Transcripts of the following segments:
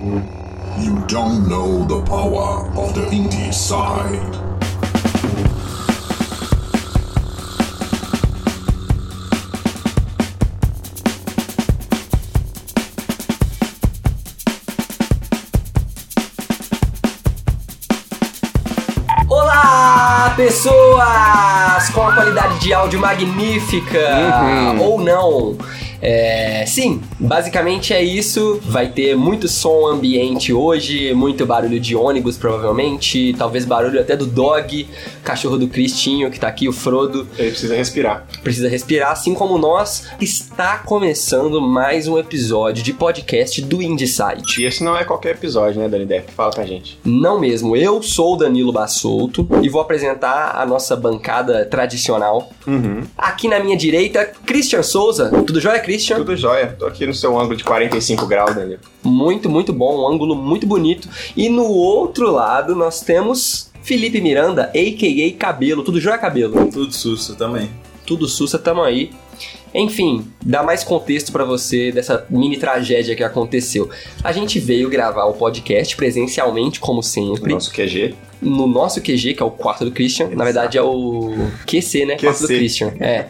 You don't know the power of the indie side. Olá, pessoas! Com a qualidade de áudio magnífica Uhum. ou não. É, sim, basicamente é isso. Vai ter muito som ambiente hoje, muito barulho de ônibus, provavelmente. Talvez barulho até do dog, cachorro do Cristinho que tá aqui, o Frodo. Ele precisa respirar. Precisa respirar, assim como nós. Está começando mais um episódio de podcast do Indie Site. E esse não é qualquer episódio, né, Dani Depp? Fala pra gente. Não mesmo, eu sou o Danilo Bassolto e vou apresentar a nossa bancada tradicional. Uhum. Aqui na minha direita, Christian Souza. Tudo jóia, Christian? Tudo jóia. Tô aqui no seu ângulo de 45 graus, Danilo. Muito, muito bom, um ângulo muito bonito. E no outro lado nós temos Felipe Miranda, a.k.a. Cabelo. Tudo jóia, Cabelo? Tudo susto também. Tudo sussa, tamo aí. Enfim, dá mais contexto pra você dessa mini tragédia que aconteceu. A gente veio gravar o podcast presencialmente, como sempre. Nosso QG. no nosso QG, que é o quarto do Christian. Na verdade é o QC, né? Quarto do QC. Christian. É.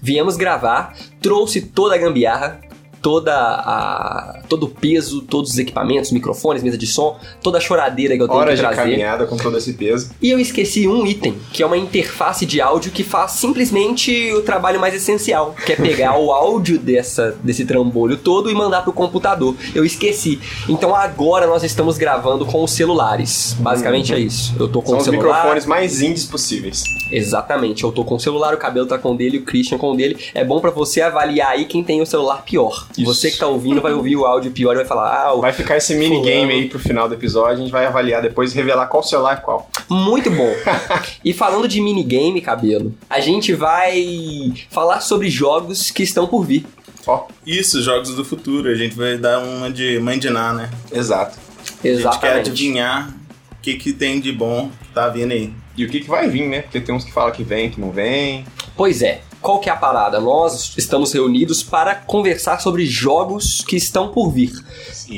Viemos gravar, trouxe toda a gambiarra, toda a todo o peso, todos os equipamentos, microfones, mesa de som, toda a choradeira que eu tenho Horas que de trazer. caminhada com todo esse peso. E eu esqueci um item, que é uma interface de áudio que faz simplesmente o trabalho mais essencial, que é pegar o áudio dessa, desse trambolho todo e mandar pro computador. Eu esqueci. Então agora nós estamos gravando com os celulares. Basicamente é isso. Eu tô com São o os celular. microfones mais indies possíveis. Exatamente. Eu tô com o celular, o cabelo tá com o dele, o Christian com o dele. É bom pra você avaliar aí quem tem o celular pior. Isso. Você que tá ouvindo vai ouvir o áudio pior e vai falar: "Ah, o Vai ficar esse minigame aí pro final do episódio. A gente vai avaliar depois e revelar qual celular é qual. Muito bom. e falando de minigame, cabelo, a gente vai falar sobre jogos que estão por vir. Ó, Isso, jogos do futuro. A gente vai dar uma de mandinar, né? exato. A gente quer Exatamente. adivinhar o que, que tem de bom que tá vindo aí. E o que, que vai vir, né? Porque tem uns que falam que vem, que não vem. Pois é. Qual que é a parada? Nós estamos reunidos para conversar sobre jogos que estão por vir.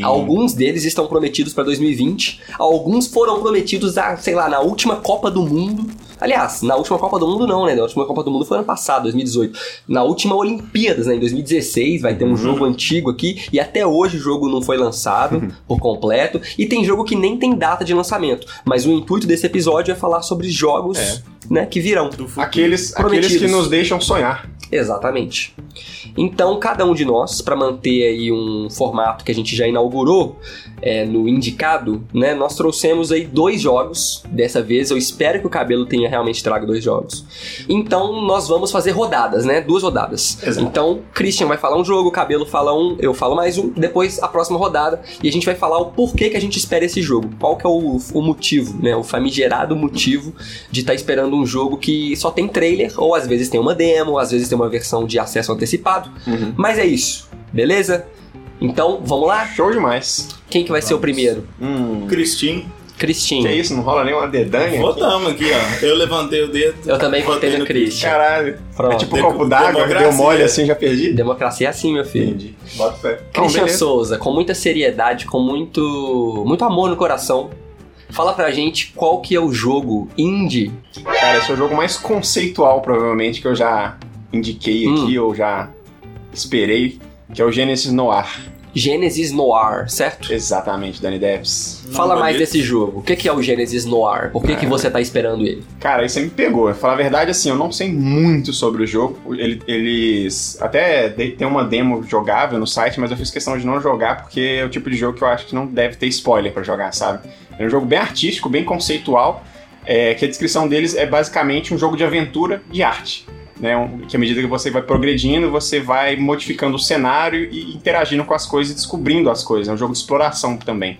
Alguns deles estão prometidos para 2020, alguns foram prometidos, a, sei lá, na última Copa do Mundo. Aliás, na última Copa do Mundo não, né? Na última Copa do Mundo foi ano passado, 2018. Na última Olimpíadas, né? Em 2016, vai ter um jogo antigo aqui e até hoje o jogo não foi lançado por completo. E tem jogo que nem tem data de lançamento. Mas o intuito desse episódio é falar sobre jogos, É. né, que virão. Do futuro. Aqueles, aqueles que nos deixam sonhar. Exatamente. Então, cada um de nós, para manter aí um formato que a gente já inaugurou é, no indicado, né? Nós trouxemos aí dois jogos. Dessa vez, eu espero que o cabelo tenha realmente trago dois jogos. Então, nós vamos fazer rodadas, né? Duas rodadas. Exato. Então, Christian vai falar um jogo, o cabelo fala um, eu falo mais um. Depois, a próxima rodada e a gente vai falar o porquê que a gente espera esse jogo. Qual que é o, o motivo, né? O famigerado motivo de estar esperando um jogo que só tem trailer ou às vezes tem uma demo, às vezes tem uma versão de acesso antecipado. Uhum. Mas é isso, beleza? Então, vamos lá? Show demais. Quem que vai ser o primeiro? Hum. Cristinho. Cristinho. Que isso? Não rola nem uma dedanha? aqui? Votamos aqui, ó. Eu levantei o dedo. Eu também votei no Cris. Christian. Caralho. Pronto. É tipo um copo d'água, deu mole assim, já perdi? Democracia é assim, meu filho. Entendi. Bota fé. Christian. Souza, com muita seriedade, com muito, muito amor no coração, fala pra gente qual que é o jogo indie. Cara, esse é o jogo mais conceitual, provavelmente, que eu já indiquei Hum. aqui, ou já esperei, que é o Genesis Noir. Genesis Noir, certo? Exatamente, Danny Devs. Fala mais desse jogo. O que que é o Genesis Noir? Por que, Ah. que você tá esperando ele? Cara, aí você me pegou. Pra falar a verdade, assim, eu não sei muito sobre o jogo. Ele- eles até de- tem uma demo jogável no site, mas eu fiz questão de não jogar porque é o tipo de jogo que eu acho que não deve ter spoiler pra jogar, sabe? É um jogo bem artístico, bem conceitual, é, que a descrição deles é basicamente um jogo de aventura de arte. Né, que à medida que você vai progredindo, você vai modificando o cenário e interagindo com as coisas e descobrindo as coisas. É um jogo de exploração também.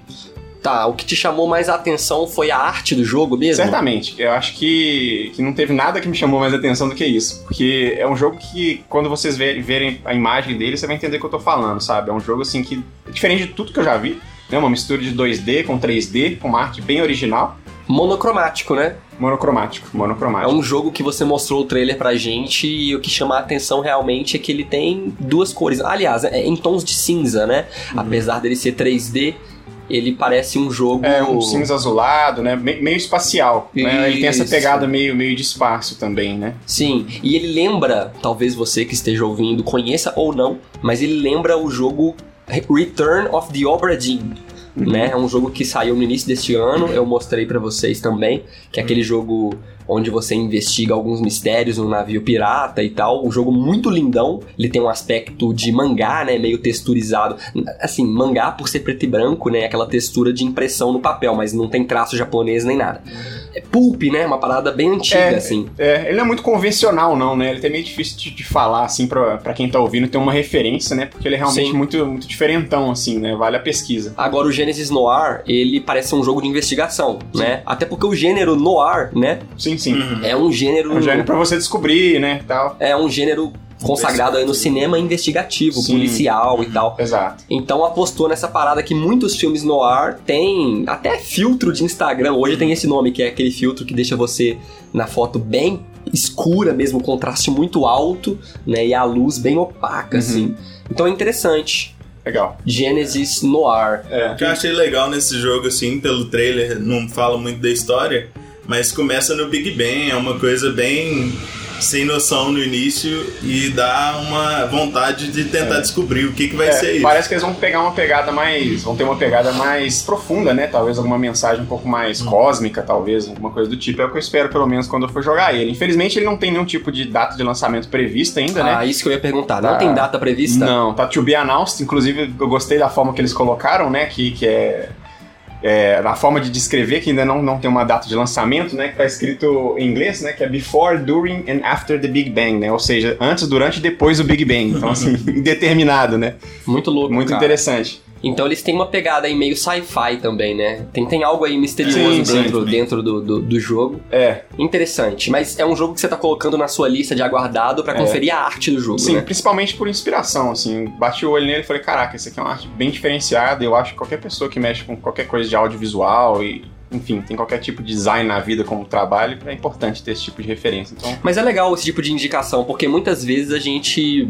Tá, o que te chamou mais a atenção foi a arte do jogo mesmo? Certamente. Eu acho que, que não teve nada que me chamou mais atenção do que isso. Porque é um jogo que, quando vocês ve- verem a imagem dele, você vai entender o que eu tô falando, sabe? É um jogo, assim, que é diferente de tudo que eu já vi. Né? Uma mistura de 2D com 3D, com uma arte bem original. Monocromático, né? Monocromático. É Monocromático. um jogo que você mostrou o trailer pra gente e o que chama a atenção realmente é que ele tem duas cores. Aliás, é em tons de cinza, né? Uhum. Apesar dele ser 3D, Ele parece um jogo. É um cinza azulado, né? Me- meio espacial. Né? Ele tem essa pegada meio, meio de espaço também, né? Sim, e ele lembra, talvez você que esteja ouvindo conheça ou não, mas ele lembra o jogo Return of the Obra Dinn. Né? É um jogo que saiu no início deste ano, eu mostrei pra vocês também, que é aquele jogo onde você investiga alguns mistérios no navio pirata e tal. Um jogo muito lindão, ele tem um aspecto de mangá, né, meio texturizado. Assim, mangá por ser preto e branco, né, aquela textura de impressão no papel, mas não tem traço japonês nem nada. É pulp, né, uma parada bem antiga, É, assim. É, ele não é muito convencional, não, né? Ele é meio difícil de, de falar, assim, pra, pra quem tá ouvindo ter uma referência, né? Porque ele é realmente Sim. muito, muito diferentão, assim, né? Vale a pesquisa. Agora, o Genesis Noir, ele parece ser um jogo de investigação, né? Até porque o gênero noir, né, Sim, sim. é um gênero... É um gênero pra você descobrir, né? Tal. é um gênero consagrado aí no cinema investigativo, Sim. policial e tal. Exato. Então apostou nessa parada que muitos filmes noir têm até filtro de Instagram. Hoje tem esse nome, que é aquele filtro que deixa você na foto bem escura mesmo, contraste muito alto, né? E a luz bem opaca, Uhum. assim. Então é interessante. Legal. Genesis Noir. É. O que eu achei legal nesse jogo, assim, pelo trailer, não fala muito da história, mas começa no Big Bang, é uma coisa bem sem noção no início e dá uma vontade de tentar descobrir o que, que vai É, ser isso. parece que eles vão pegar uma pegada mais. vão ter uma pegada mais profunda, né? Talvez alguma mensagem um pouco mais Hum. cósmica, talvez, alguma coisa do tipo. É o que eu espero, pelo menos, quando eu for jogar ele. Infelizmente, ele não tem nenhum tipo de data de lançamento prevista ainda, né? Ah, isso que eu ia perguntar. Não Tá. tem data prevista? Não, tá to be announced. Inclusive, eu gostei da forma que eles colocaram, né? Que, que é, é. Na forma de descrever, que ainda não, não tem uma data de lançamento, né? Que tá escrito em inglês, né? Que é before, during and after the Big Bang, né? Ou seja, antes, durante e depois do Big Bang. Então, assim, indeterminado, né? Muito louco, Muito cara. interessante. Então eles têm uma pegada aí meio sci-fi também, né? Tem, tem algo aí misterioso Sim, dentro, sim. dentro do, do, do jogo. É, Interessante. Mas é um jogo que você tá colocando na sua lista de aguardado pra É. conferir a arte do jogo, sim, né? principalmente por inspiração, assim. Bati o olho nele e falei, caraca, esse aqui é uma arte bem diferenciada. Eu acho que qualquer pessoa que mexe com qualquer coisa de audiovisual e. Enfim, tem qualquer tipo de design na vida como trabalho, é importante ter esse tipo de referência. Então, Mas é legal esse tipo de indicação, porque muitas vezes a gente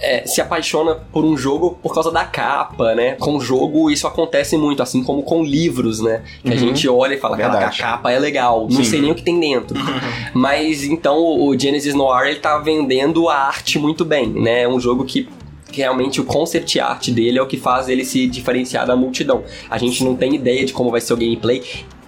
é, se apaixona por um jogo por causa da capa, né? Com jogo isso acontece muito, assim como com livros, né? Que a Uhum. gente olha e fala, caraca, a capa é legal, não Sim. sei nem o que tem dentro. Mas então o Genesis Noir ele tá vendendo a arte muito bem, né? É um jogo que realmente o concept art dele é o que faz ele se diferenciar da multidão. A gente não tem ideia de como vai ser o gameplay.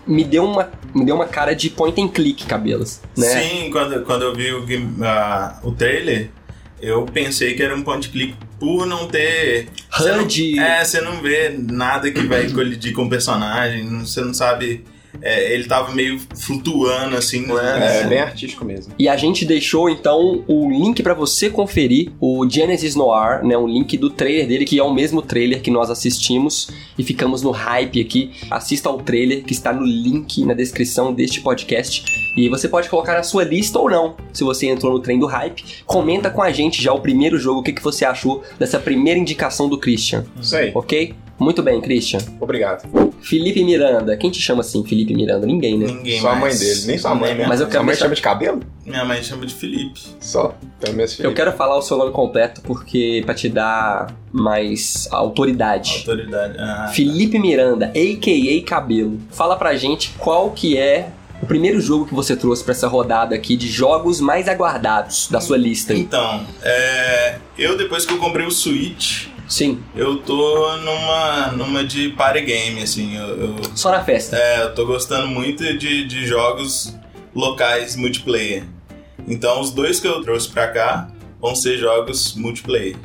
Me deu uma, me deu uma cara de point and click, cabelos, né? Sim, quando, quando eu vi o, game- ah, o trailer, eu pensei que era um point click por não ter. você não- HUD. é, você não vê nada que vai colidir com o personagem, você não sabe. É, ele tava meio flutuando assim, não é, é? bem artístico mesmo. E a gente deixou então o link pra você conferir o Genesis Noir, né, um link do trailer dele que é o mesmo trailer que nós assistimos e ficamos no hype aqui. Assista ao trailer que está no link na descrição deste podcast e você pode colocar na sua lista ou não. Se você entrou no trem do hype, comenta com a gente já o primeiro jogo, o que, que você achou dessa primeira indicação do Christian, Isso aí. ok? Muito bem, Christian. Obrigado. Felipe Miranda. Quem te chama assim, Felipe Miranda? Ninguém, né? Ninguém Só a mãe dele, nem sua mãe, né? Mas eu Sua quero mãe deixar- chama de cabelo? Minha mãe chama de Felipe. Só. Então, meus Eu quero falar o seu nome completo porque pra te dar mais autoridade. Autoridade. Ah, Felipe Miranda, a.k.a. Cabelo. Fala pra gente qual que é o primeiro jogo que você trouxe pra essa rodada aqui de jogos mais aguardados da sua lista aí. Então, é, eu depois que eu comprei o Switch, Sim, eu tô numa, numa de party game, assim. Eu, eu, só na festa. é, eu tô gostando muito de, de jogos locais multiplayer. Então, os dois que eu trouxe pra cá vão ser jogos multiplayer.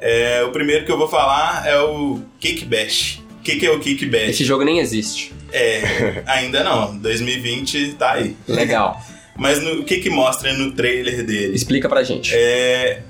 É, o primeiro que eu vou falar é o Kick Bash. O que, que é o Kick Bash? Esse jogo nem existe. É, ainda não. 2020 tá aí. Legal. Mas no- o que que mostra no trailer dele? Explica pra gente. É,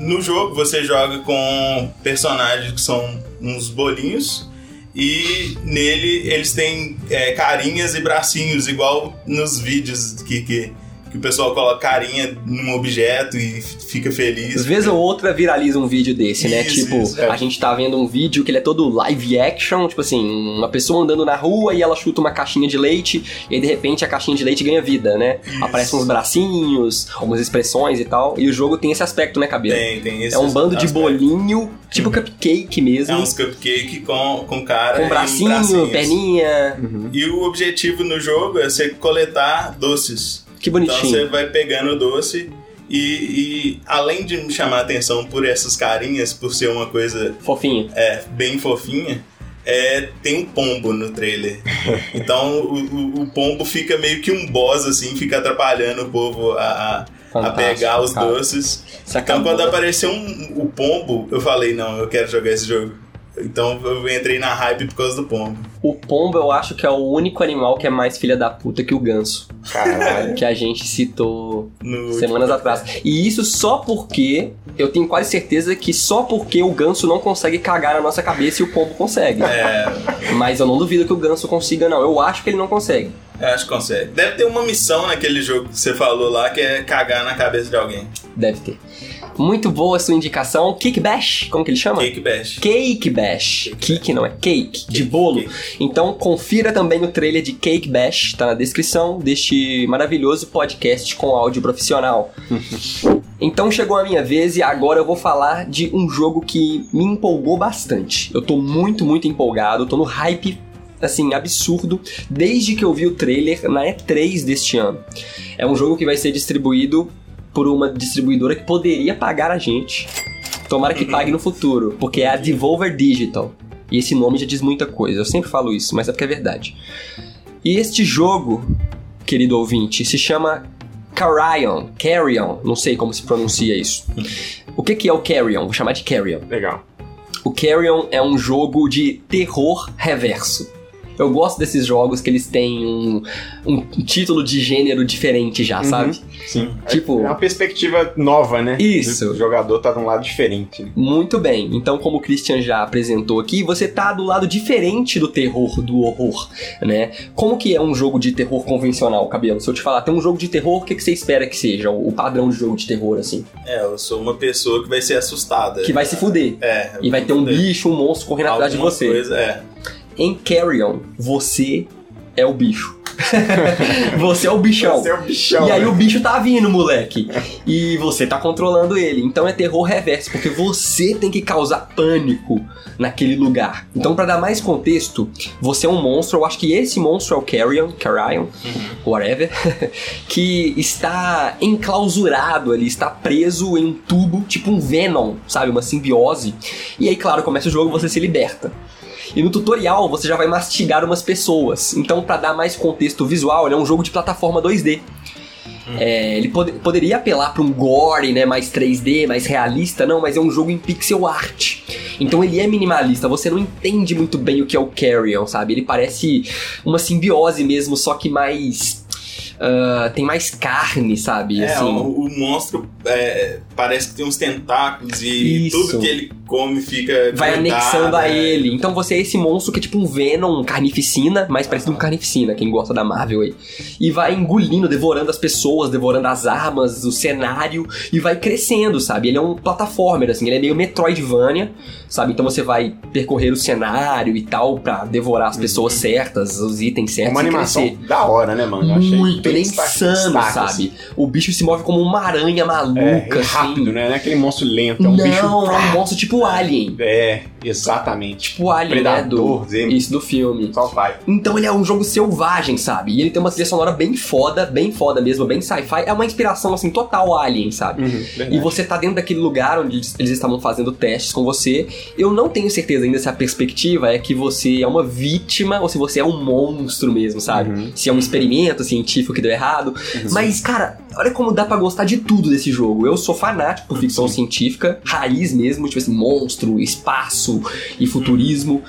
no jogo você joga com personagens que são uns bolinhos e nele eles têm é, carinhas e bracinhos, igual nos vídeos que, que, que o pessoal coloca carinha num objeto e fica feliz. Às vezes ou outra viraliza um vídeo desse, né? Isso, tipo, isso, é. a gente tá vendo um vídeo que ele é todo live action, tipo assim, uma pessoa andando na rua e ela chuta uma caixinha de leite e aí, de repente a caixinha de leite ganha vida, né? Isso. Aparecem uns bracinhos, algumas expressões e tal. E o jogo tem esse aspecto, né, cabelo? Tem, tem esse É um bando de aspecto. bolinho, tipo cupcake mesmo. É uns cupcake com, com cara com bracinho, bracinhos. perninha. E o objetivo no jogo é você coletar doces. Que Então bonitinho. você vai pegando o doce e, e além de me chamar a atenção por essas carinhas, por ser uma coisa Fofinho. é, bem fofinha, é, tem um pombo no trailer. Então o, o- o pombo fica meio que um boss, assim, fica atrapalhando o povo a, a- pegar os cara. doces. Você Então quando apareceu um, o pombo, eu falei, não, eu quero jogar esse jogo. Então eu entrei na hype por causa do pombo. O pombo eu acho que é o único animal que é mais filha da puta que o ganso. Caralho. Que a gente citou No semanas atrás. E isso só porque eu tenho quase certeza que só porque o ganso não consegue cagar na nossa cabeça e o pombo consegue. É, Mas eu não duvido que o ganso consiga, não. Eu acho que ele não consegue. eu acho que consegue. Deve ter uma missão naquele jogo que você falou lá que é cagar na cabeça de alguém. Deve ter. Muito boa a sua indicação. Kick Bash, como que ele chama? Cake Bash. Cake Bash. Kick não é cake, de bolo. Cake. Então confira também o trailer de Cake Bash, tá na descrição deste maravilhoso podcast com áudio profissional. então chegou a minha vez e agora eu vou falar de um jogo que me empolgou bastante. Eu tô muito, muito empolgado, tô no hype assim, absurdo, desde que eu vi o trailer na E3 deste ano. É um jogo que vai ser distribuído por uma distribuidora que poderia pagar a gente. Tomara que pague no futuro, porque é a Devolver Digital. E esse nome já diz muita coisa. Eu sempre falo isso, mas é porque é verdade. E este jogo, querido ouvinte, se chama Carrion. Carrion, não sei como se pronuncia isso. O que, que é o Carrion? Vou chamar de Carrion. Legal. O Carrion é um jogo de terror reverso. Eu gosto desses jogos que eles têm um, um título de gênero diferente já, sabe? Sim. Tipo- É uma perspectiva nova, né? Isso. O jogador tá de um lado diferente. né? Muito bem. Então, como o Christian já apresentou aqui, você tá do lado diferente do terror, do horror, né? Como que é um jogo de terror convencional, Cabelo? Se eu te falar, tem um jogo de terror, o que, que você espera que seja? O padrão de jogo de terror, assim. É, eu sou uma pessoa que vai ser assustada. Que vai se fuder. É. E vai ter um bicho, um monstro correndo atrás de você. Coisa, é. Em Carrion, você é o bicho. você é o bichão. Você é o bichão. E aí né? o bicho tá vindo, moleque. E você tá controlando ele. Então é terror reverso, porque você tem que causar pânico naquele lugar. Então, pra dar mais contexto, você é um monstro. Eu acho que esse monstro é o Carrion, Carrion, whatever, que está enclausurado ali, está preso em um tubo, tipo um Venom, sabe? Uma simbiose. E aí, claro, começa o jogo, você se liberta. E no tutorial você já vai mastigar umas pessoas. Então, pra dar mais contexto visual, ele é um jogo de plataforma 2D. É, ele pod- poderia apelar pra um gore, né, mais 3D, mais realista, não, mas é um jogo em pixel art. Então ele é minimalista, você não entende muito bem o que é o Carrion, sabe? Ele parece uma simbiose mesmo, só que mais. ah, tem mais carne, sabe? É, assim. o, o monstro é, parece que tem uns tentáculos e Isso. tudo que ele come fica. vai grudado, anexando a é. ele. Então você é esse monstro que é tipo um Venom, um carnificina, mais parecido com carnificina, quem gosta da Marvel aí. E vai engolindo, devorando as pessoas, devorando as armas, o cenário, e vai crescendo, sabe? Ele é um plataformer, assim, ele é meio Metroidvania, sabe? Então você vai percorrer o cenário e tal pra devorar as pessoas certas, os itens certos Uma animação crescer. da hora, né, mano? Eu achei Muito, ele é insano, sabe? O bicho se move como uma aranha maluca, É, assim. Rápido, né? Não é aquele monstro lento, é um Não, bicho. é um monstro tipo Alien. É, exatamente. Tipo Alien, Predador, né? Do, isso, do filme. Só vai. Então ele é um jogo selvagem, sabe? E ele tem uma trilha sonora bem foda, bem foda mesmo, bem sci-fi. É uma inspiração, assim, total Alien, sabe? Uhum, E você tá dentro daquele lugar onde eles eles estavam fazendo testes com você. Eu não tenho certeza ainda se a perspectiva é que você é uma vítima ou se você é um monstro mesmo, sabe? Uhum. Se é um experimento científico que deu errado. Mas, cara, olha como dá pra gostar de tudo desse jogo. Eu sou fanático por ficção científica, raiz mesmo, tipo assim, monstro, espaço e futurismo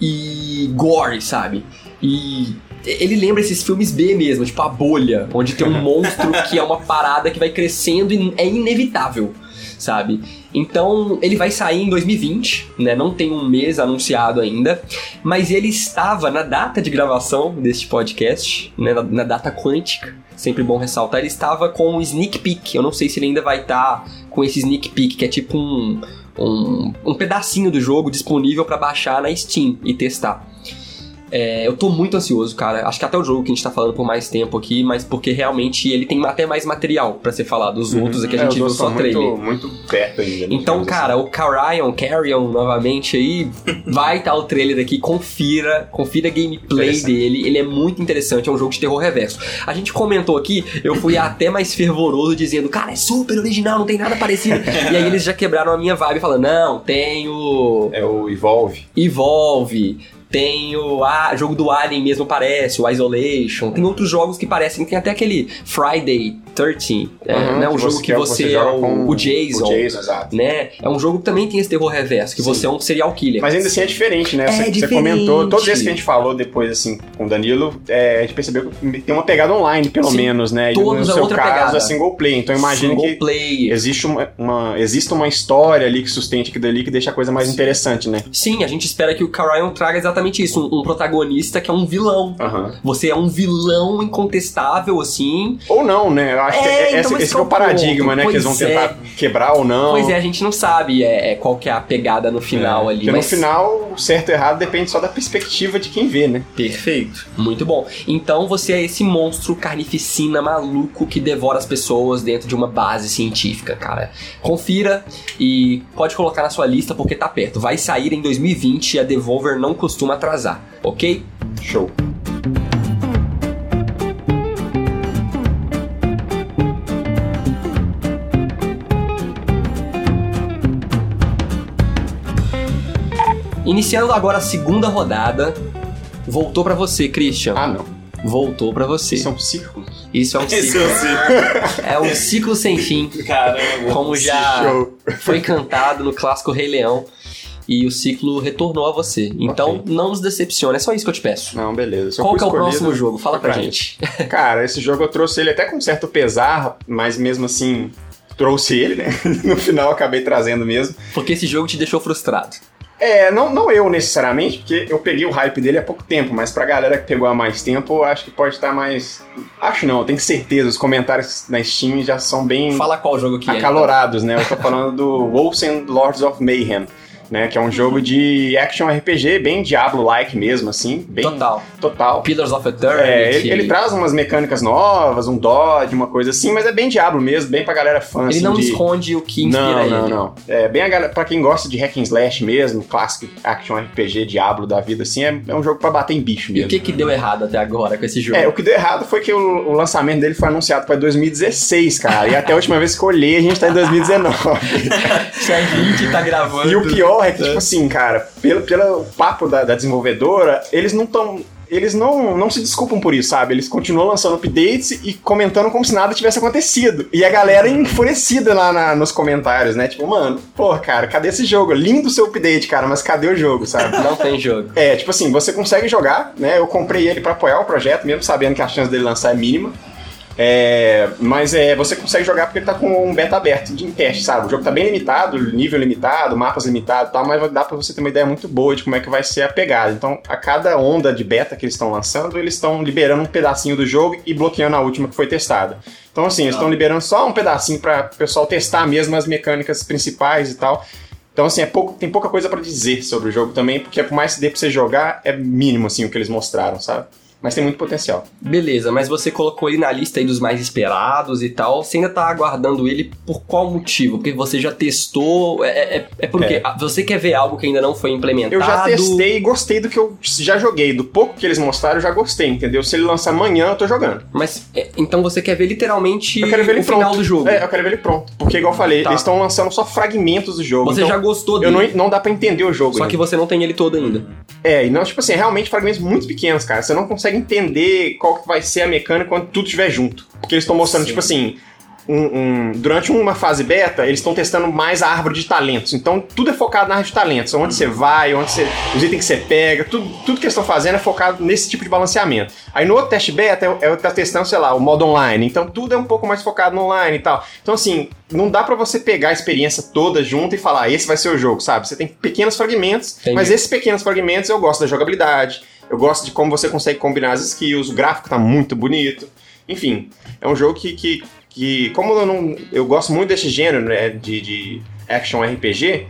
e gore, sabe? E ele lembra esses filmes B mesmo, tipo a bolha, onde tem um monstro que é uma parada que vai crescendo e é inevitável, sabe? Então, ele vai sair em 2020, né? Não tem um mês anunciado ainda, mas ele estava na data de gravação deste podcast, né? Na, na data quântica. Sempre bom ressaltar, ele estava com um sneak peek. Eu não sei se ele ainda vai estar com esse sneak peek, que é tipo um, um, um pedacinho do jogo disponível para baixar na Steam e testar. É, eu tô muito ansioso, cara. Acho que até o jogo que a gente tá falando por mais tempo aqui, mas porque realmente ele tem até mais material pra ser falado. Os outros é que a gente É, viu só outros são trailer. muito, muito perto ainda. né, Então, cara, o Carrion, Carrion novamente aí, vai estar o trailer aqui, confira, confira a gameplay dele, ele é muito interessante, é um jogo de terror reverso. A gente comentou aqui, eu fui até mais fervoroso dizendo, cara, é super original, não tem nada parecido. e aí eles já quebraram a minha vibe falando, não, tem o assim. É o Evolve. Evolve, tem o jogo do Alien mesmo parece, o Isolation, tem outros jogos que parecem, tem até aquele Friday 13, é, Uhum, né, um jogo que você, é o, o Jason, O Jason, exato. né? É um jogo que também tem esse terror reverso, que Sim. você é um serial killer. Mas ainda assim é diferente, né? É você, você diferente. comentou, todos esses que a gente falou depois, assim, com o Danilo, é, a gente percebeu que tem uma pegada online, pelo Sim, menos, né? E todos no é seu outra caso pegada. é single player. Então imagina que player. existe uma, uma, existe uma história ali que sustente aquilo ali que deixa a coisa mais interessante, né? Sim, a gente espera que o Carrion traga exatamente isso, um, um protagonista que é um vilão. Aham. Você é um vilão incontestável, assim. Ou não, né? Acho que É, é, então, esse, é é o paradigma, ponto. né? Que eles vão Pois tentar quebrar ou não. Pois é, a gente não sabe é, é, qual que é a pegada no final É, ali. Porque mas... no final, o certo e o errado depende só da perspectiva de quem vê, né? Perfeito. Muito bom. Então você é esse monstro carnificina maluco que devora as pessoas dentro de uma base científica, cara. Confira e pode colocar na sua lista porque tá perto. Vai sair em 2020 e a Devolver não costuma atrasar, ok? Show. Iniciando agora a segunda rodada. Voltou pra você, Christian. Ah, não. Voltou pra você. São círculos. Isso é um ciclo. eu sei. É um ciclo sem fim. Caramba. Como já Show. foi cantado no clássico Rei Leão. E o ciclo retornou a você. Então Ok. não nos decepcione, é só isso que eu te peço. Não, beleza. Se Qual que é o próximo jogo? Fala pra pra gente. Cara, esse jogo eu trouxe ele até com certo pesar, mas mesmo assim trouxe ele, né? No final acabei trazendo mesmo. Porque esse jogo te deixou frustrado. É, não, não eu necessariamente, porque eu peguei o hype dele há pouco tempo, mas pra galera que pegou há mais tempo, eu acho que pode estar mais. Acho não, eu tenho certeza, os comentários na Steam já são bem Fala qual jogo que é. acalorados, né? Eu tô falando do Wolfen Lords of Mayhem. Né, que é um jogo de action RPG, bem Diablo-like mesmo, assim. Bem Total. Total. Pillars of Eternity. É, ele, ele traz umas mecânicas novas, um dodge, uma coisa assim, mas é bem Diablo mesmo, bem pra galera fã, Ele assim, não de... esconde o que inspira Não, ele. não, não. É bem a galera, pra quem gosta de hack and slash mesmo, clássico action RPG Diablo da vida, assim, é, é um jogo pra bater em bicho E mesmo. o que que deu errado até agora com esse jogo? É, o que deu errado foi que o, o lançamento dele foi anunciado pra 2016, cara. E até a última vez que eu olhei, a gente tá em 2019. Se a gente tá gravando... E o pior é que, tipo assim, cara, pelo, pelo papo da, da desenvolvedora, eles não estão. Eles não, não se desculpam por isso, sabe? Eles continuam lançando updates e comentando como se nada tivesse acontecido. E a galera enfurecida lá na- nos comentários, né? Tipo, mano, pô, cara, cadê esse jogo? Lindo o seu update, cara, mas cadê o jogo, sabe? Não tem jogo. É, tipo assim, você consegue jogar, né? Eu comprei ele pra apoiar o projeto, mesmo sabendo que a chance dele lançar é mínima. É, mas é, você consegue jogar porque ele tá com um beta aberto de teste, sabe? O jogo tá bem limitado, nível limitado, mapas limitados e tal, mas dá pra você ter uma ideia muito boa de como é que vai ser a pegada. Então, a cada onda de beta que eles estão lançando, eles estão liberando um pedacinho do jogo e bloqueando a última que foi testada. Então, assim, eles estão liberando só um pedacinho para o pessoal testar mesmo as mecânicas principais e tal. Então, assim, é pouco, tem pouca coisa pra dizer sobre o jogo também, porque por mais que dê pra você jogar, é mínimo, assim, o que eles mostraram, sabe? Mas tem muito potencial. Beleza, mas você colocou ele na lista aí dos mais esperados e tal. Você ainda tá aguardando ele por qual motivo? Porque você já testou. É, é, é porque É. ah, você quer ver algo que ainda não foi implementado. Eu já testei e gostei do que eu já joguei. Do pouco que eles mostraram, eu já gostei, entendeu? Se ele lançar amanhã, eu tô jogando. Mas é, então você quer ver literalmente Eu quero ver ele o pronto. final do jogo. É, eu quero ver ele pronto. Porque, igual eu falei, Tá. eles estão lançando só fragmentos do jogo. Você então já gostou eu dele. não, não dá pra entender o jogo. Só ainda. que você não tem ele todo ainda. É, e não, tipo assim, é realmente fragmentos muito pequenos, cara. Você não consegue entender qual que vai ser a mecânica quando tudo estiver junto. Porque eles estão mostrando, Sim. tipo assim, um, um- durante uma fase beta, eles estão testando mais a árvore de talentos. Então, tudo é focado na árvore de talentos. Onde você vai, onde você, os itens que você pega, tudo, tudo que eles estão fazendo é focado nesse tipo de balanceamento. Aí no outro teste beta, é, é tá testando, sei lá, o modo online. Então, tudo é um pouco mais focado no online e tal. Então, assim, não dá pra você pegar a experiência toda junto e falar, "Ah, esse vai ser o jogo, sabe? Você tem pequenos fragmentos, Entendi. mas esses pequenos fragmentos eu gosto da jogabilidade, eu gosto de como você consegue combinar as skills, o gráfico tá muito bonito. Enfim, é um jogo que, que, que como eu não. Eu gosto muito desse gênero né, de, de action RPG.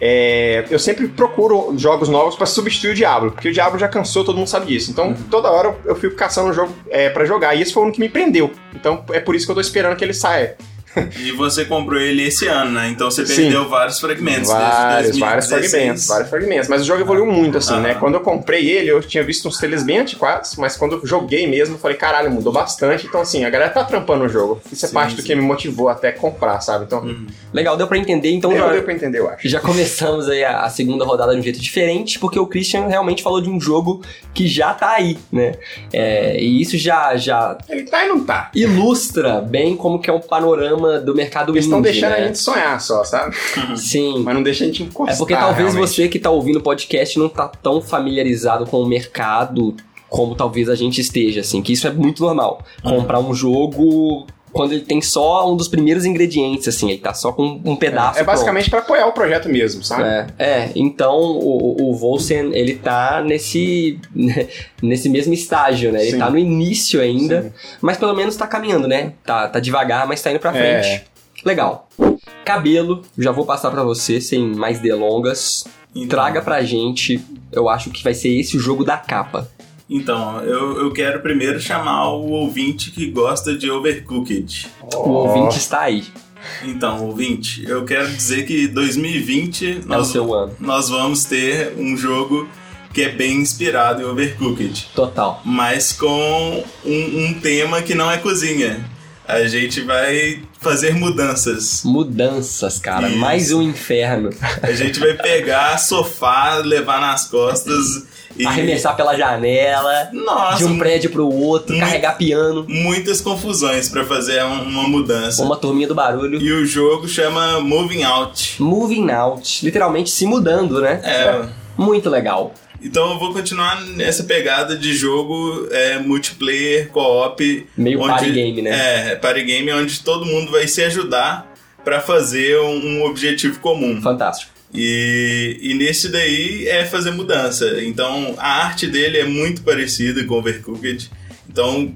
é, eu sempre procuro jogos novos pra substituir o Diablo, porque o Diablo já cansou, todo mundo sabe disso. Então, toda hora eu fico caçando um jogo é, para jogar, e esse foi um que me prendeu. Então, é por isso que eu tô esperando que ele saia. E você comprou ele esse ano, né? Então você Sim. perdeu vários fragmentos. Vários, vários 2016. fragmentos, vários fragmentos. Mas o jogo evoluiu muito, assim, Ah. né? Quando eu comprei ele, eu tinha visto uns trailers bem antiquados, mas quando eu joguei mesmo, eu falei, caralho, mudou bastante. Então, assim, a galera tá trampando o jogo. Isso é Sim, parte do sim. que me motivou até comprar, sabe? Então, Legal, deu pra entender. Então deu, já, deu pra entender, eu acho. já começamos aí a, a segunda rodada de um jeito diferente, porque o Christian realmente falou de um jogo que já tá aí, né? É, e isso já, já Ele tá e não tá. ilustra bem como que é o panorama do mercado Eles estão indie, deixando né? a gente sonhar só, sabe? Sim. Mas não deixa a gente encostar. É porque talvez realmente. você que tá ouvindo o podcast não tá tão familiarizado com o mercado como talvez a gente esteja, assim, que isso é muito normal. Comprar um jogo quando ele tem só um dos primeiros ingredientes, assim, ele tá só com um pedaço. É basicamente pra apoiar o projeto mesmo, sabe? É, é, então o, o Volsen, ele tá nesse, nesse mesmo estágio, né? Ele Sim. tá no início ainda, Sim. mas pelo menos tá caminhando, né? Tá, tá devagar, mas tá indo pra É. frente. Legal. Cabelo, já vou passar pra você, sem mais delongas. Então, Traga pra gente, eu acho que vai ser esse o jogo da capa. Então, eu, eu quero primeiro chamar o ouvinte que gosta de Overcooked. O ouvinte está aí. Então, ouvinte, eu quero dizer que 2020 É nós, seu ano. nós vamos ter um jogo que é bem inspirado em Overcooked, Total. mas com um, um tema que não é cozinha. A gente vai fazer mudanças. Mudanças, cara. Isso. Mais um inferno. A gente vai pegar sofá, levar nas costas e. Arremessar pela janela, Nossa, de um prédio pro outro, Muito- carregar piano. muitas confusões pra fazer um- uma mudança. Uma turminha do barulho. E o jogo chama Moving Out. Moving out. Literalmente se mudando, né? É, Muito legal. então eu vou continuar nessa pegada de jogo é, multiplayer, co-op. Meio onde- party game, né? É, é party game onde todo mundo vai se ajudar pra fazer um, um objetivo comum. Fantástico. E, e nesse daí é fazer mudança. Então a arte dele é muito parecida com Overcooked. Então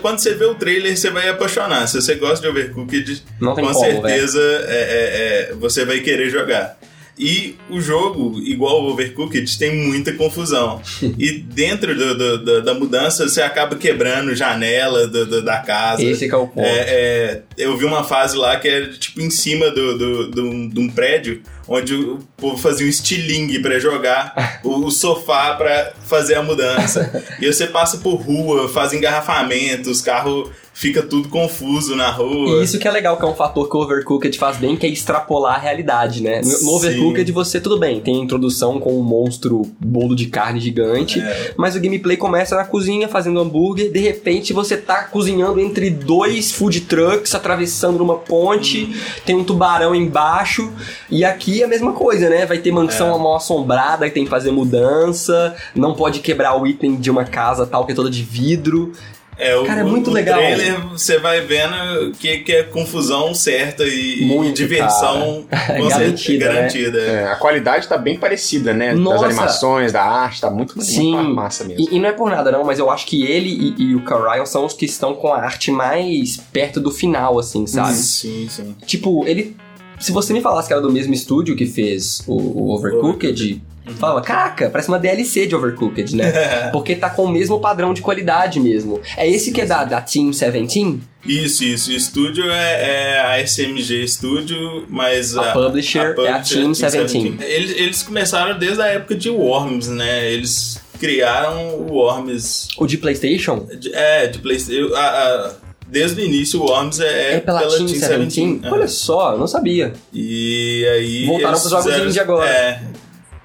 quando você vê o trailer você vai apaixonar. Se você gosta de Overcooked, com como, certeza é- é- é, você vai querer jogar. E o jogo, igual o Overcooked, tem muita confusão. e dentro do- do- do- da mudança, você acaba quebrando janela da casa. Esse é o ponto. É, é, eu vi uma fase lá que era tipo em cima do, do, do- de um prédio, onde o povo fazia um estilingue pra jogar o, sofá pra fazer a mudança. e você passa por rua, faz engarrafamento, os carros fica tudo confuso na rua. E isso que é legal, que é um fator que o Overcooked faz bem, que é extrapolar a realidade, né? No-. No Overcooked você, tudo bem, tem a introdução com um monstro bolo de carne gigante, É. mas o gameplay começa na cozinha fazendo hambúrguer, de repente você tá cozinhando entre dois food trucks, atravessando uma ponte, Hum. tem um tubarão embaixo, e aqui é a mesma coisa, né? Vai ter mansão É. mal assombrada que tem que fazer mudança, não pode quebrar o item de uma casa tal que é toda de vidro. É, o, Cara, é muito o legal. trailer você vai vendo que, que é confusão certa e, e Muito, diversão com certeza Garantida, né? garantida. É, a qualidade tá bem parecida, né? Nossa. Das animações, da arte, tá muito, Sim. muito massa mesmo. E, e não é por nada, não, mas eu acho que ele e, e o Carryle são os que estão com a arte mais perto do final, assim, sabe? Sim, sim. Tipo, ele. Se você me falasse que era do mesmo estúdio que fez o, o Overcooked, Uhum. falava, caraca, parece uma DLC de Overcooked, né? Porque tá com o mesmo padrão de qualidade mesmo. É esse que é da, da Team 17? Isso, isso. O estúdio é, é a SMG Studio, mas A publisher é a Team 17. Eles, eles começaram desde a época de Worms, né? Eles criaram o Worms. O de PlayStation? É, de PlayStation. a- a- Desde o início, o Worms é, É, pela, Team 17? É. Olha só, eu não sabia. E aí. Voltaram pros jogos fizeram- indie agora. É.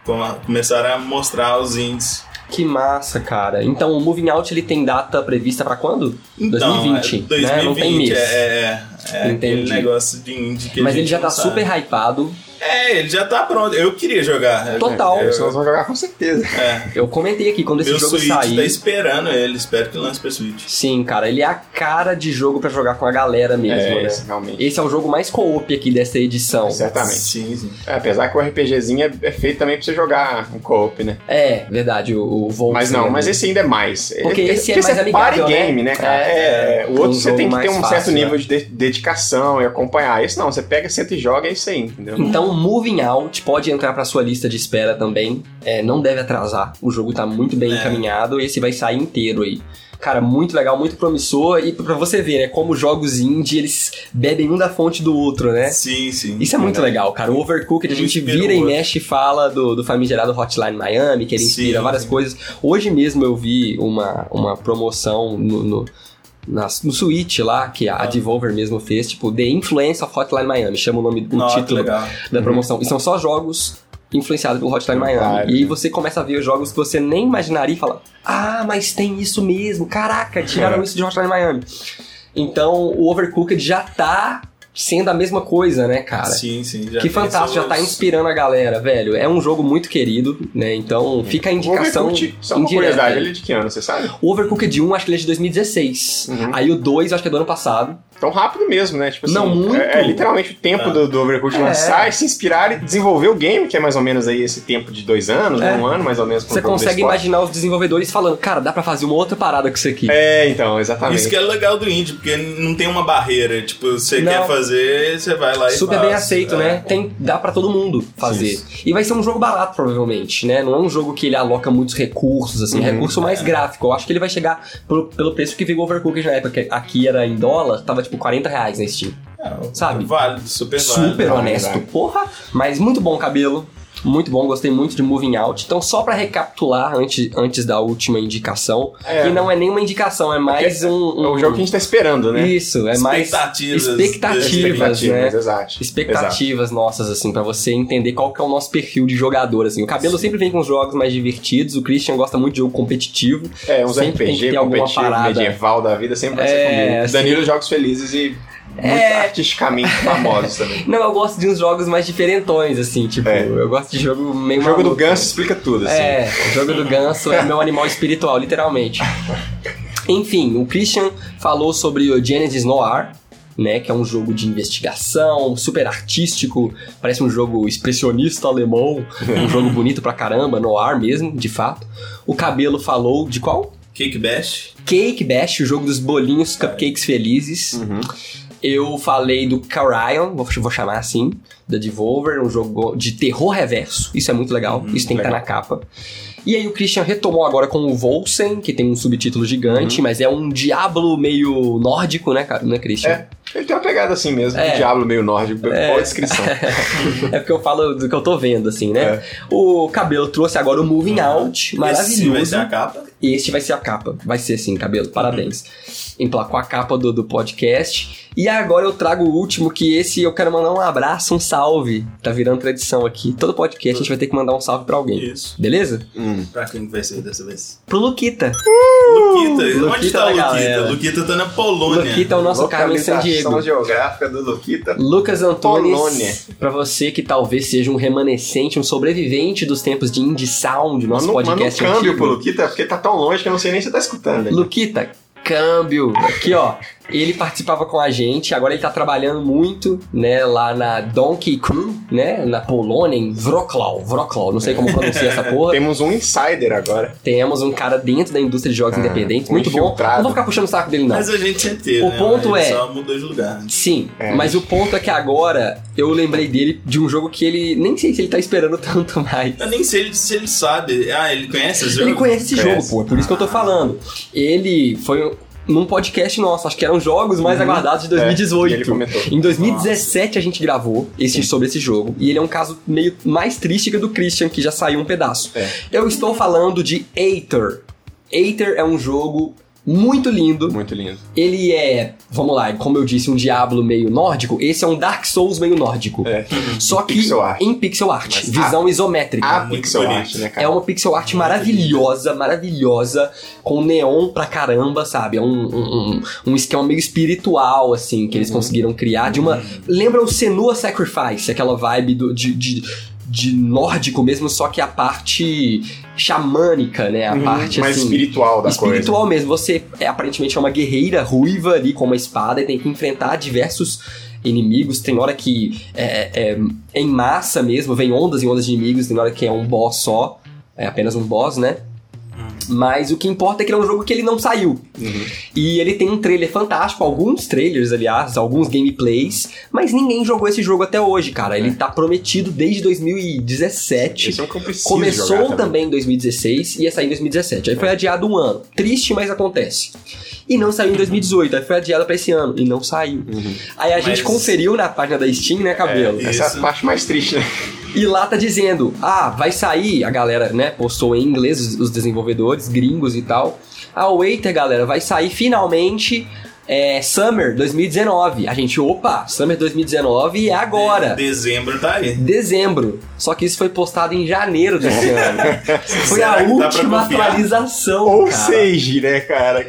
com- Começaram a mostrar os indies. Que massa, cara. Então o Moving Out ele tem data prevista pra quando? Então, 2020, é, né? Não tem mês. É, é, é aquele Entendi. negócio de indie que a Mas ele já tá sabe. super hypado. É, ele já tá pronto. Eu queria jogar. Total. É, Eu- Nós vamos jogar com certeza. é. Eu comentei aqui quando esse Meu jogo Switch sair. tá esperando ele. Espero que lance pra Switch. Sim, cara, ele é a cara de jogo pra jogar com a galera mesmo, É, né? esse, realmente. Esse é o jogo mais co-op aqui dessa edição. Certamente. Sim, sim. É, apesar que o RPGzinho é, é feito também pra você jogar um co-op, né? É, verdade, o, o Volt. Mas não, mas esse ainda é mais. Porque esse é porque mais amigável, party né? game, né, cara? É, É, o um outro você jogo tem que ter um fácil, certo nível né? de de- dedicação e acompanhar. Esse não, você pega, senta e joga, é isso aí, entendeu? Então, Moving Out pode entrar pra sua lista de espera também. É, não deve atrasar. O jogo tá muito bem É. encaminhado. Esse vai sair inteiro aí. Cara, muito legal, muito promissor. E pra você ver, né, como jogos indie, eles bebem um da fonte do outro, né? Sim, sim. Isso é muito legal, cara. O Overcooked, a gente vira e mexe e fala do, do famigerado Hotline Miami, que ele inspira Sim, várias sim. coisas. Hoje mesmo eu vi uma, uma promoção no, no, no Switch lá, que a Ah. Devolver mesmo fez, tipo, The Influence of Hotline Miami, chama o nome, o Nossa, que título legal. da promoção. E são só jogos influenciados pelo Hotline Miami. Vários, e né? você começa a ver os jogos que você nem imaginaria e fala: Ah, mas tem isso mesmo, caraca, tiraram É. isso de Hotline Miami. Então o Overcooked já tá sendo a mesma coisa, né, cara? Sim, sim. Já Que fantástico, já tá inspirando a galera, velho. É um jogo muito querido, né? Então fica a O indicação Overcooked, só uma indireta. curiosidade, ele é de que ano, você sabe? O Overcooked 1, acho que ele é de 2016. Uhum. Aí o 2, acho que é do ano passado. Tão rápido mesmo, né? Tipo assim, Não, muito. É, é literalmente o tempo É. do, do Overcooked É. lançar e se inspirar e desenvolver o game, que é mais ou menos aí esse tempo de dois anos, É. um ano mais ou menos. Você consegue imaginar os desenvolvedores falando, cara, dá pra fazer uma outra parada com isso aqui. É, então, exatamente. Isso que é legal do indie, porque não tem uma barreira. Tipo, você Não. quer fazer, você vai lá e Super faz. bem aceito, É. né? Tem, dá pra todo mundo fazer. Isso. E vai ser um jogo barato, provavelmente, né? Não é um jogo que ele aloca muitos recursos, assim, Uhum. recurso mais É. gráfico. Eu acho que ele vai chegar pelo, pelo preço que veio o Overcooked na época, que aqui era em dólar, tava tipo 40 reais na Steam. É, Sabe? Válido, super válido. Super honesto, válido. porra. Mas muito bom cabelo. Muito bom, gostei muito de Moving Out. Então, só pra recapitular antes, antes da última indicação, É. que não é nenhuma indicação, é mais um, um. É o jogo que a gente tá esperando, né? Isso, é mais. Expectativas. Expectativas, né? exato. expectativas nossas, assim, pra você entender qual que é o nosso perfil de jogador, assim. O Cabelo sempre vem com os jogos mais divertidos, o Christian gosta muito de jogo competitivo. É, uns Sempre tem que RPG ter alguma parada. medieval da vida sempre vai É, ser comigo. assim- Danilo Jogos Felizes e muito É. artisticamente famosos também. Não, eu gosto de uns jogos mais diferentões, assim, tipo, É. eu gosto de jogo meio O jogo do maluco. Ganso explica tudo, assim. É, o jogo do ganso é meu animal espiritual, literalmente. Enfim, o Christian falou sobre o Genesis Noir, né, que é um jogo de investigação, super artístico, parece um jogo expressionista alemão, um jogo bonito pra caramba, noir mesmo, de fato. O Cabelo falou de qual? Cake Bash. Cake Bash, o jogo dos bolinhos cupcakes felizes. Uhum. Eu falei do Carrion, vou, chamar assim, da Devolver, um jogo de terror reverso. Isso é muito legal, Uhum, isso tem que estar legal. na capa. E aí o Christian retomou agora com o Volsen, que tem um subtítulo Uhum. gigante, mas é um diablo meio nórdico, né, cara? Né, Christian? É, ele tem uma pegada assim mesmo, É. de diabo meio nórdico, boa descrição. É porque eu falo do que eu tô vendo, assim, né? É. O Cabelo trouxe agora o Moving Out, Esse vai maravilhoso. ser a capa. Este vai ser a capa. Vai ser sim, cabelo. Parabéns. Emplacou a capa do, do podcast. E agora eu trago o último, que esse eu quero mandar um abraço, um salve. Tá virando tradição aqui. Todo podcast a gente vai ter que mandar um salve pra alguém. Isso. Beleza? Hum. Pra quem que vai ser dessa vez? Pro Luquita. Luquita. Onde Luquita tá o Luquita? galera. Luquita tá na Polônia. Luquita é o nosso Carmen San Diego. geográfica do Luquita. Lucas Antunes, Polônia. pra você que talvez seja um remanescente, um sobrevivente dos tempos de Indie Sound, nosso um podcast câmbio antigo. pro Luquita, porque tá tão longe que eu não sei nem se você tá escutando. Luquita, câmbio. Aqui, ó. Ele participava com a gente, agora ele tá trabalhando muito, né, lá na Donkey Crew, né, na Polônia, em Wrocław, Wrocław, não sei como pronuncia essa porra. Temos um insider agora. Temos um cara dentro da indústria de jogos Ah, independentes, um muito bom. infiltrado. Não vou ficar puxando o saco dele, não. Mas a gente sempre teve, O né? ponto Ele é- Só mudou de lugar. Sim, É. mas o ponto é que agora eu lembrei dele de um jogo que ele nem sei se ele tá esperando tanto mais. Eu nem sei se ele sabe. Ah, ele conhece esse jogo? Ele conhece esse Conhece. jogo, pô, é por isso que eu tô falando. Ele foi num podcast nosso, acho que eram jogos mais Uhum. aguardados de É, 2018. e ele comentou. Em 2017 a gente gravou esse, sobre esse jogo. E ele é um caso meio mais triste que o do Christian, que já saiu um pedaço. É. Eu estou falando de Aether. Aether é um jogo muito lindo. Muito lindo. Ele é, vamos lá, como eu disse, um Diablo meio nórdico. Esse é um Dark Souls meio nórdico. É. Só que Pixel art. em pixel art, Mas visão isométrica. A muito pixel bonito. art, né, cara? É uma pixel art maravilhosa, maravilhosa, com neon pra caramba, sabe? É um, um, um- um esquema meio espiritual, assim, que Uhum. eles conseguiram criar. De uma. Lembra o Senua Sacrifice, aquela vibe do, de, de, de nórdico mesmo, só que a parte xamânica, né? A Uhum, parte mais assim. espiritual da espiritual mesmo. Você é aparentemente é uma guerreira ruiva ali com uma espada e tem que enfrentar diversos inimigos. Tem hora que é, é em massa mesmo, vem ondas e ondas de inimigos. Tem hora que é um boss só, é apenas um boss, né? Mas o que importa é que ele é um jogo que ele não saiu. Uhum. E ele tem um trailer fantástico, alguns trailers, aliás, alguns gameplays, mas ninguém jogou esse jogo até hoje, cara. Ele tá prometido desde 2017. Esse é um que eu preciso Começou jogar também em 2016 e ia sair em 2017. Aí foi adiado um ano. Triste, mas acontece. E não saiu em 2018, aí foi adiado pra esse ano. E não saiu. Uhum. Aí a gente Mas- conferiu na página da Steam, né, Cabelo? Essa é a parte mais triste, né? E lá tá dizendo, ah, vai sair, a galera, né, postou em inglês os, os desenvolvedores, gringos e tal. Ah, o Waiter, galera, vai sair finalmente é, Summer 2019. A gente, opa, Summer 2019 é agora. Dezembro tá aí. Dezembro. Só que isso foi postado em janeiro desse ano. Foi Será a última atualização. Ou cara. seja, né, cara?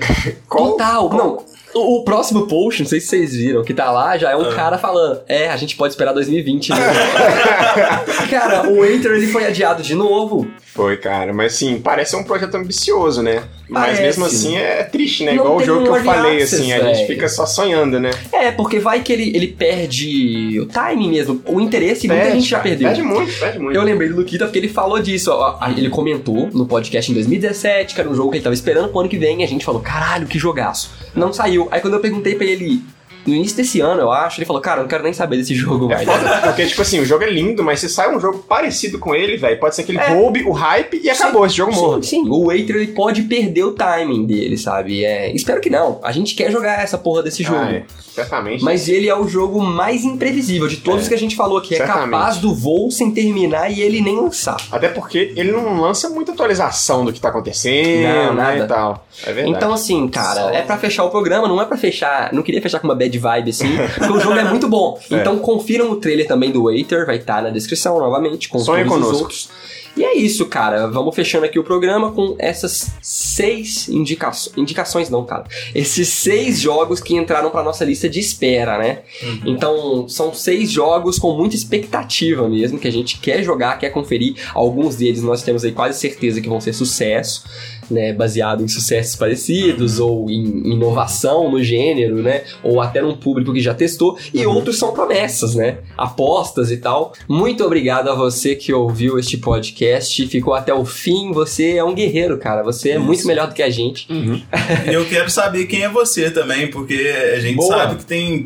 Qual- Total. Não, o, o próximo post, não sei se vocês viram, que tá lá, já é um Ah. cara falando: É, a gente pode esperar 2020, né? cara, o Waiter ele foi adiado de novo. Foi, cara. Mas assim, parece um projeto ambicioso, né? Mas Parece. mesmo assim é triste, né? Não Igual o jogo que eu falei, access, assim, a gente fica só sonhando, né? É, porque vai que ele, ele perde o timing mesmo, o interesse, muita gente já perdeu. Perde muito, perde muito. Eu lembrei do Luquita porque ele falou disso. ó, ó, Ele comentou no podcast em 2017, que era um jogo que ele tava esperando pro ano que vem, e a gente falou, caralho, que jogaço. Não saiu. Aí quando eu perguntei pra ele, no início desse ano, eu acho, ele falou, cara, eu não quero nem saber desse jogo É mais. foda, porque, tipo assim, o jogo é lindo, mas se sai um jogo parecido com ele, velho, pode ser que ele É. roube o hype e acabou, esse jogo morre. Sim, sim, o Waiter ele pode perder o timing dele, sabe? É, espero que não. A gente quer jogar essa porra desse jogo. Ah, é. Certamente. Mas ele é o jogo mais imprevisível de todos É, que a gente falou aqui. É certamente. capaz do voo sem terminar e ele nem lançar. Até porque ele não lança muita atualização do que tá acontecendo, Não, né, nada. e tal. É verdade. Então, assim, cara, Só- é pra fechar o programa, não é pra fechar. Não queria fechar com uma bad vibe assim, porque o jogo é muito bom. É. Então, confiram o trailer também do Waiter, vai estar na descrição novamente, com Sonhe todos os conosco. outros. E é isso, cara. Vamos fechando aqui o programa com essas seis indicações. Indicações não, cara. Esses seis jogos que entraram pra nossa lista de espera, né? Então, são seis jogos com muita expectativa mesmo, que a gente quer jogar, quer conferir. Alguns deles nós temos aí quase certeza que vão ser sucesso, né? Baseado em sucessos parecidos, ou em inovação no gênero, né? Ou até num público que já testou. E outros são promessas, né? Apostas e tal. Muito obrigado a você que ouviu este podcast, ficou até o fim. Você é um guerreiro, cara. Você é Isso. muito melhor do que a gente. E eu quero saber quem é você também, porque a gente Boa. sabe que tem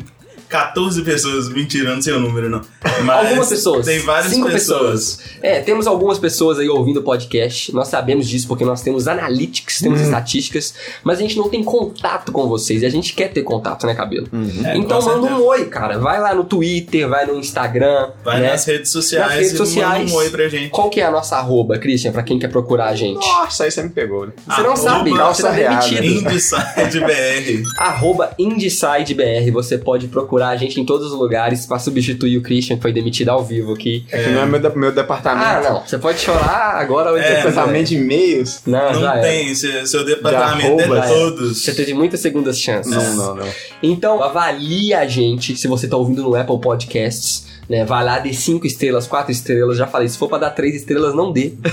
14 pessoas, mentirando seu número, não. Mas Algumas pessoas. Tem várias Cinco pessoas. É, temos algumas pessoas aí ouvindo o podcast. Nós sabemos disso porque nós temos analytics, temos Uhum. estatísticas, mas a gente não tem contato com vocês e a gente quer ter contato, né, Cabelo? É, então manda um oi, cara. Vai lá no Twitter, vai no Instagram. Vai né? nas redes sociais Nas redes e manda sociais. um oi pra gente. Qual que é a nossa arroba, Christian, pra quem quer procurar a gente? Nossa, aí você me pegou, né? Você não sabe, você tá reada. demitido. Indeside BR. Arroba IndiesideBR. Você pode procurar a gente em todos os lugares pra substituir o Christian, que foi demitido ao vivo aqui. É que não é meu, de- meu departamento. Ah, não. Você pode chorar agora ou É, depois. Departamento de e-mails. Não, já Não era. tem, seu, seu departamento arroba, é é. todos. Você teve muitas segundas chances. Não, não, não. Então, avalie a gente se você tá ouvindo no Apple Podcasts. Né, vai lá, dê 5 estrelas, 4 estrelas. Já falei, se for pra dar 3 estrelas, não dê.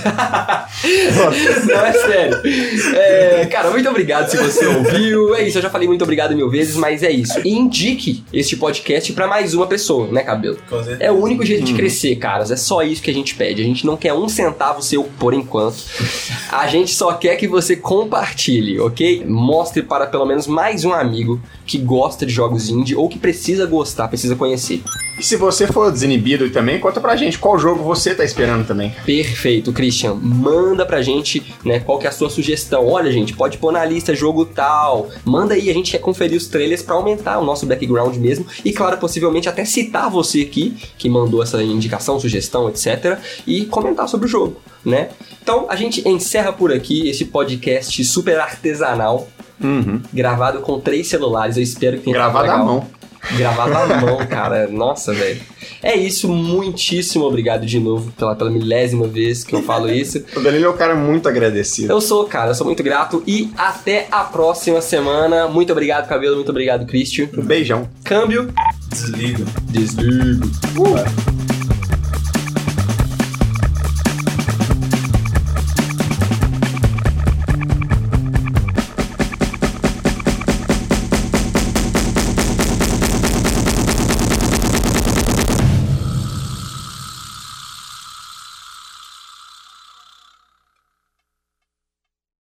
não, é sério. É, cara, muito obrigado se você ouviu. É isso, eu já falei muito obrigado mil vezes, mas é isso. E indique este podcast pra mais uma pessoa, né, Cabelo? É o único jeito de crescer, caras. É só isso que a gente pede. A gente não quer um centavo seu por enquanto. A gente só quer que você compartilhe, ok? Mostre para pelo menos mais um amigo que gosta de jogos indie ou que precisa gostar, precisa conhecer. E se você for desinibido também, conta pra gente qual jogo você tá esperando também. Perfeito, Christian. Manda pra gente, né, qual que é a sua sugestão. Olha, gente, pode pôr na lista jogo tal. Manda aí, a gente quer conferir os trailers pra aumentar o nosso background mesmo. E claro, possivelmente até citar você aqui, que mandou essa indicação, sugestão, etc. E comentar sobre o jogo, né? Então, a gente encerra por aqui esse podcast super artesanal. Uhum. Gravado com três celulares. Eu espero que tenha Gravado à mão. Gravado à mão, cara. Nossa, velho. É isso, muitíssimo obrigado de novo pela, pela milésima vez que eu falo isso. O Danilo é um cara muito agradecido. Eu sou, cara, eu sou muito grato e até a próxima semana. Muito obrigado, Cabelo, muito obrigado, Christian. Um beijão. Câmbio, Desliga. desligo.